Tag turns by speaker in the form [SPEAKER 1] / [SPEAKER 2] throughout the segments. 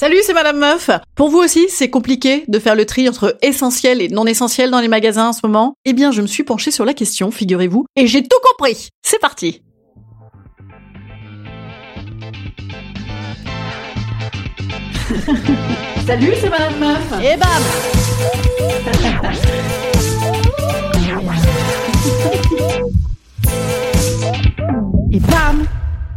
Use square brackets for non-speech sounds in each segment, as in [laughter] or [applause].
[SPEAKER 1] Salut, c'est Madame Meuf. Pour vous aussi, c'est compliqué de faire le tri entre essentiel et non essentiel dans les magasins en ce moment Eh bien, je me suis penchée sur la question, figurez-vous, et j'ai tout compris. C'est parti. [laughs] Salut, c'est Madame Meuf. Et bam [laughs] Et bam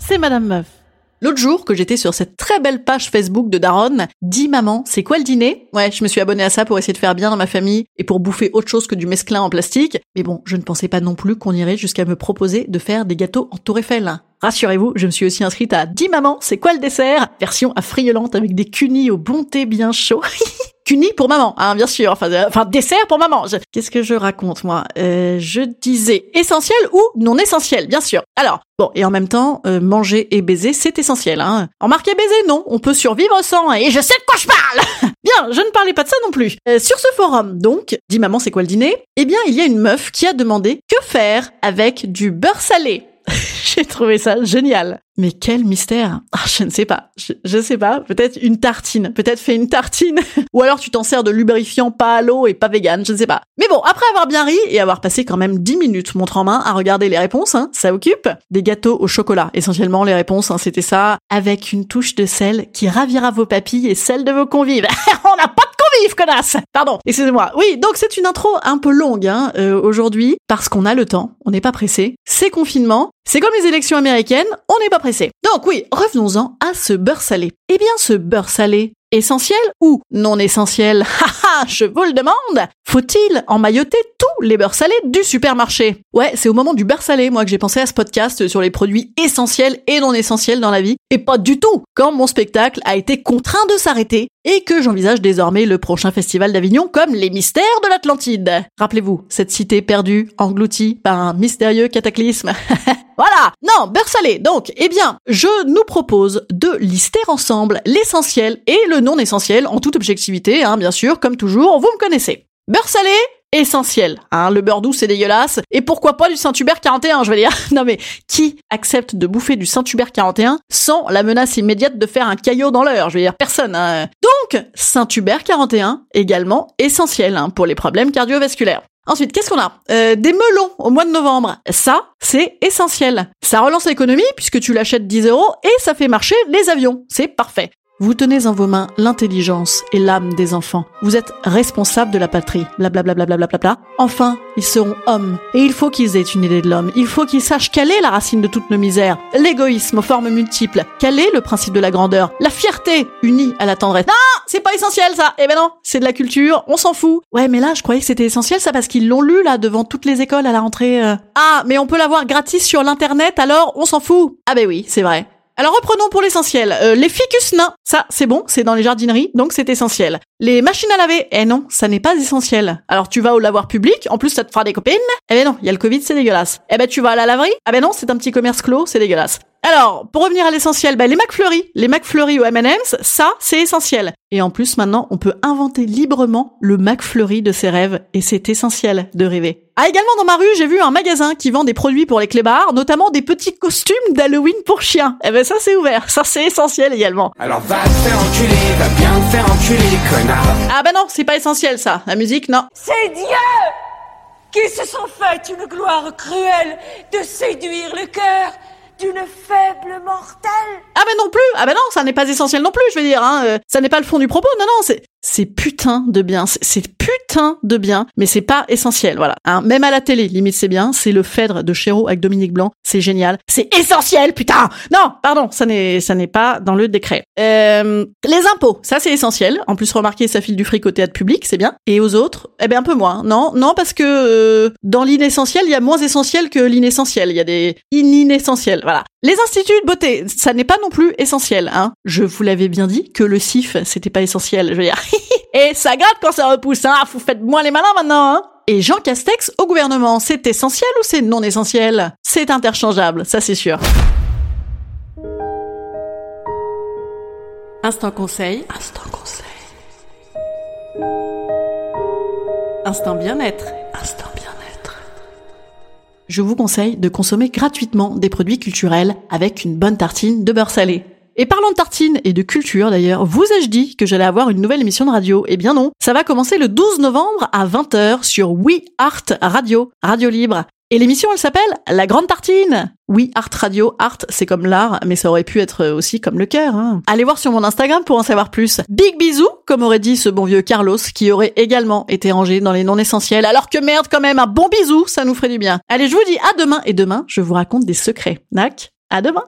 [SPEAKER 1] C'est Madame Meuf. L'autre jour, que j'étais sur cette très belle page Facebook de Daron, dis maman, c'est quoi le dîner? Ouais, je me suis abonnée à ça pour essayer de faire bien dans ma famille et pour bouffer autre chose que du mesclin en plastique. Mais bon, je ne pensais pas non plus qu'on irait jusqu'à me proposer de faire des gâteaux en tour Eiffel. Rassurez-vous, je me suis aussi inscrite à Dis maman, c'est quoi le dessert? Version affriolante avec des cunis au bon thé bien chaud. [laughs] Cunis pour maman, hein, bien sûr. Enfin, euh, dessert pour maman. Qu'est-ce que je raconte moi? Euh, Je disais essentiel ou non essentiel, bien sûr. Alors, bon, et en même temps, euh, manger et baiser, c'est essentiel. Hein. En marquer baiser, non. On peut survivre sans. Et je sais de quoi je parle [laughs] Bien, je ne parlais pas de ça non plus. Sur ce forum, donc, dis maman, c'est quoi le dîner? Eh bien, il y a une meuf qui a demandé que faire avec du beurre salé. [laughs] J'ai trouvé ça génial. Mais quel mystère ah, Je ne sais pas. Je, je sais pas. Peut-être une tartine. Peut-être fait une tartine. [laughs] Ou alors tu t'en sers de lubrifiant pas à l'eau et pas vegan. Je ne sais pas. Mais bon, après avoir bien ri et avoir passé quand même 10 minutes montre en main à regarder les réponses, hein, ça occupe. Des gâteaux au chocolat. Essentiellement, les réponses, hein, c'était ça. Avec une touche de sel qui ravira vos papilles et celles de vos convives. [laughs] On n'a pas Pardon, excusez-moi. Oui, donc c'est une intro un peu longue hein, euh, aujourd'hui, parce qu'on a le temps, on n'est pas pressé. C'est confinement, c'est comme les élections américaines, on n'est pas pressé. Donc oui, revenons-en à ce beurre salé. Eh bien, ce beurre salé, essentiel ou non essentiel? [laughs] Haha, je vous le demande Faut-il emmailloter tous les beurres salés du supermarché? Ouais, c'est au moment du beurre salé, moi, que j'ai pensé à ce podcast sur les produits essentiels et non essentiels dans la vie, et pas du tout quand mon spectacle a été contraint de s'arrêter et que j'envisage désormais le prochain festival d'Avignon comme les mystères de l'Atlantide. Rappelez-vous, cette cité perdue, engloutie par un mystérieux cataclysme. [laughs] Voilà Non, beurre salé Donc, eh bien, je nous propose de lister ensemble l'essentiel et le non essentiel, en toute objectivité, hein, bien sûr, comme toujours, vous me connaissez. Beurre salé essentiel. Hein, le beurre doux, c'est dégueulasse. Et pourquoi pas du Saint-Hubert 41, je veux dire. [laughs] Non mais, qui accepte de bouffer du Saint-Hubert 41 sans la menace immédiate de faire un caillot dans l'heure Je veux dire, personne. hein. Donc, Saint-Hubert 41, également essentiel hein, pour les problèmes cardiovasculaires. Ensuite, qu'est-ce qu'on a? Euh, Des melons au mois de novembre. Ça, c'est essentiel. Ça relance l'économie puisque tu l'achètes 10 euros et ça fait marcher les avions. C'est parfait. Vous tenez en vos mains l'intelligence et l'âme des enfants. Vous êtes responsable de la patrie. Blablabla. Bla bla bla bla. Enfin, ils seront hommes. Et il faut qu'ils aient une idée de l'homme. Il faut qu'ils sachent quelle est la racine de toutes nos misères. L'égoïsme aux formes multiples. Quel est le principe de la grandeur? La fierté unie à la tendresse. Non, c'est pas essentiel ça. Eh ben non, c'est de la culture. On s'en fout. Ouais, mais là, je croyais que c'était essentiel ça parce qu'ils l'ont lu là devant toutes les écoles à la rentrée. euh. Ah, mais on peut l'avoir gratis sur l'internet alors on s'en fout. Ah ben oui, c'est vrai. Alors reprenons pour l'essentiel. Euh, les ficus nains, ça c'est bon, c'est dans les jardineries, donc c'est essentiel. Les machines à laver, eh non, ça n'est pas essentiel. Alors tu vas au lavoir public, en plus ça te fera des copines. Eh ben non, il y a le Covid, c'est dégueulasse. Eh ben tu vas à la laverie, ah ben non, c'est un petit commerce clos, c'est dégueulasse. Alors, pour revenir à l'essentiel, ben les McFlurry, les McFlurry ou M&M's, ça c'est essentiel. Et en plus maintenant, on peut inventer librement le McFlurry de ses rêves, et c'est essentiel de rêver. Ah, également dans ma rue, j'ai vu un magasin qui vend des produits pour les clébards, notamment des petits costumes d'Halloween pour chiens. Eh ben ça c'est ouvert, ça c'est essentiel également.
[SPEAKER 2] Alors va te faire enculer, va bien te faire enculer, connard.
[SPEAKER 1] Ah bah non, c'est pas essentiel ça. La musique, non.
[SPEAKER 3] C'est Dieu qui se sont fait une gloire cruelle de séduire le cœur d'une faible mortelle.
[SPEAKER 1] Ah ben non plus, ah ben non, ça n'est pas essentiel non plus, je veux dire, hein. Euh, ça n'est pas le fond du propos, non, non, c'est, c'est putain de bien, c'est putain de bien, mais c'est pas essentiel, voilà. Hein. Même à la télé, limite c'est bien, c'est le Phèdre de Chéreau avec Dominique Blanc, c'est génial, c'est essentiel, putain Non, pardon, ça n'est ça n'est pas dans le décret. Euh, les impôts, ça c'est essentiel, en plus remarquez, ça file du fric au théâtre public, c'est bien. Et aux autres, eh ben un peu moins, non, non, parce que euh, dans l'inessentiel, il y a moins essentiel que l'inessentiel, il y a des inessentiels, voilà. Les instituts de beauté, ça n'est pas non plus essentiel, hein. Je vous l'avais bien dit que le CIF, c'était pas essentiel, je veux dire. [laughs] Et ça gratte quand ça repousse, hein. Vous faites moins les malins maintenant, hein. Et Jean Castex au gouvernement, c'est essentiel ou c'est non essentiel? C'est interchangeable, ça c'est sûr. Instant conseil. Instant conseil. Instant bien-être. Instant bien-être. Je vous conseille de consommer gratuitement des produits culturels avec une bonne tartine de beurre salé. Et parlant de tartines et de culture d'ailleurs, vous ai-je dit que j'allais avoir une nouvelle émission de radio? Eh bien non, ça va commencer le 12 novembre à 20h sur We Art Radio, Radio Libre. Et l'émission, elle s'appelle La Grande Tartine. Oui, Art Radio, Art, c'est comme l'art, mais ça aurait pu être aussi comme le cœur. Hein. Allez voir sur mon Instagram pour en savoir plus. Big bisous, comme aurait dit ce bon vieux Carlos, qui aurait également été rangé dans les non essentiels. Alors que merde, quand même, un bon bisou, ça nous ferait du bien. Allez, je vous dis à demain, et demain, je vous raconte des secrets. Nac, à demain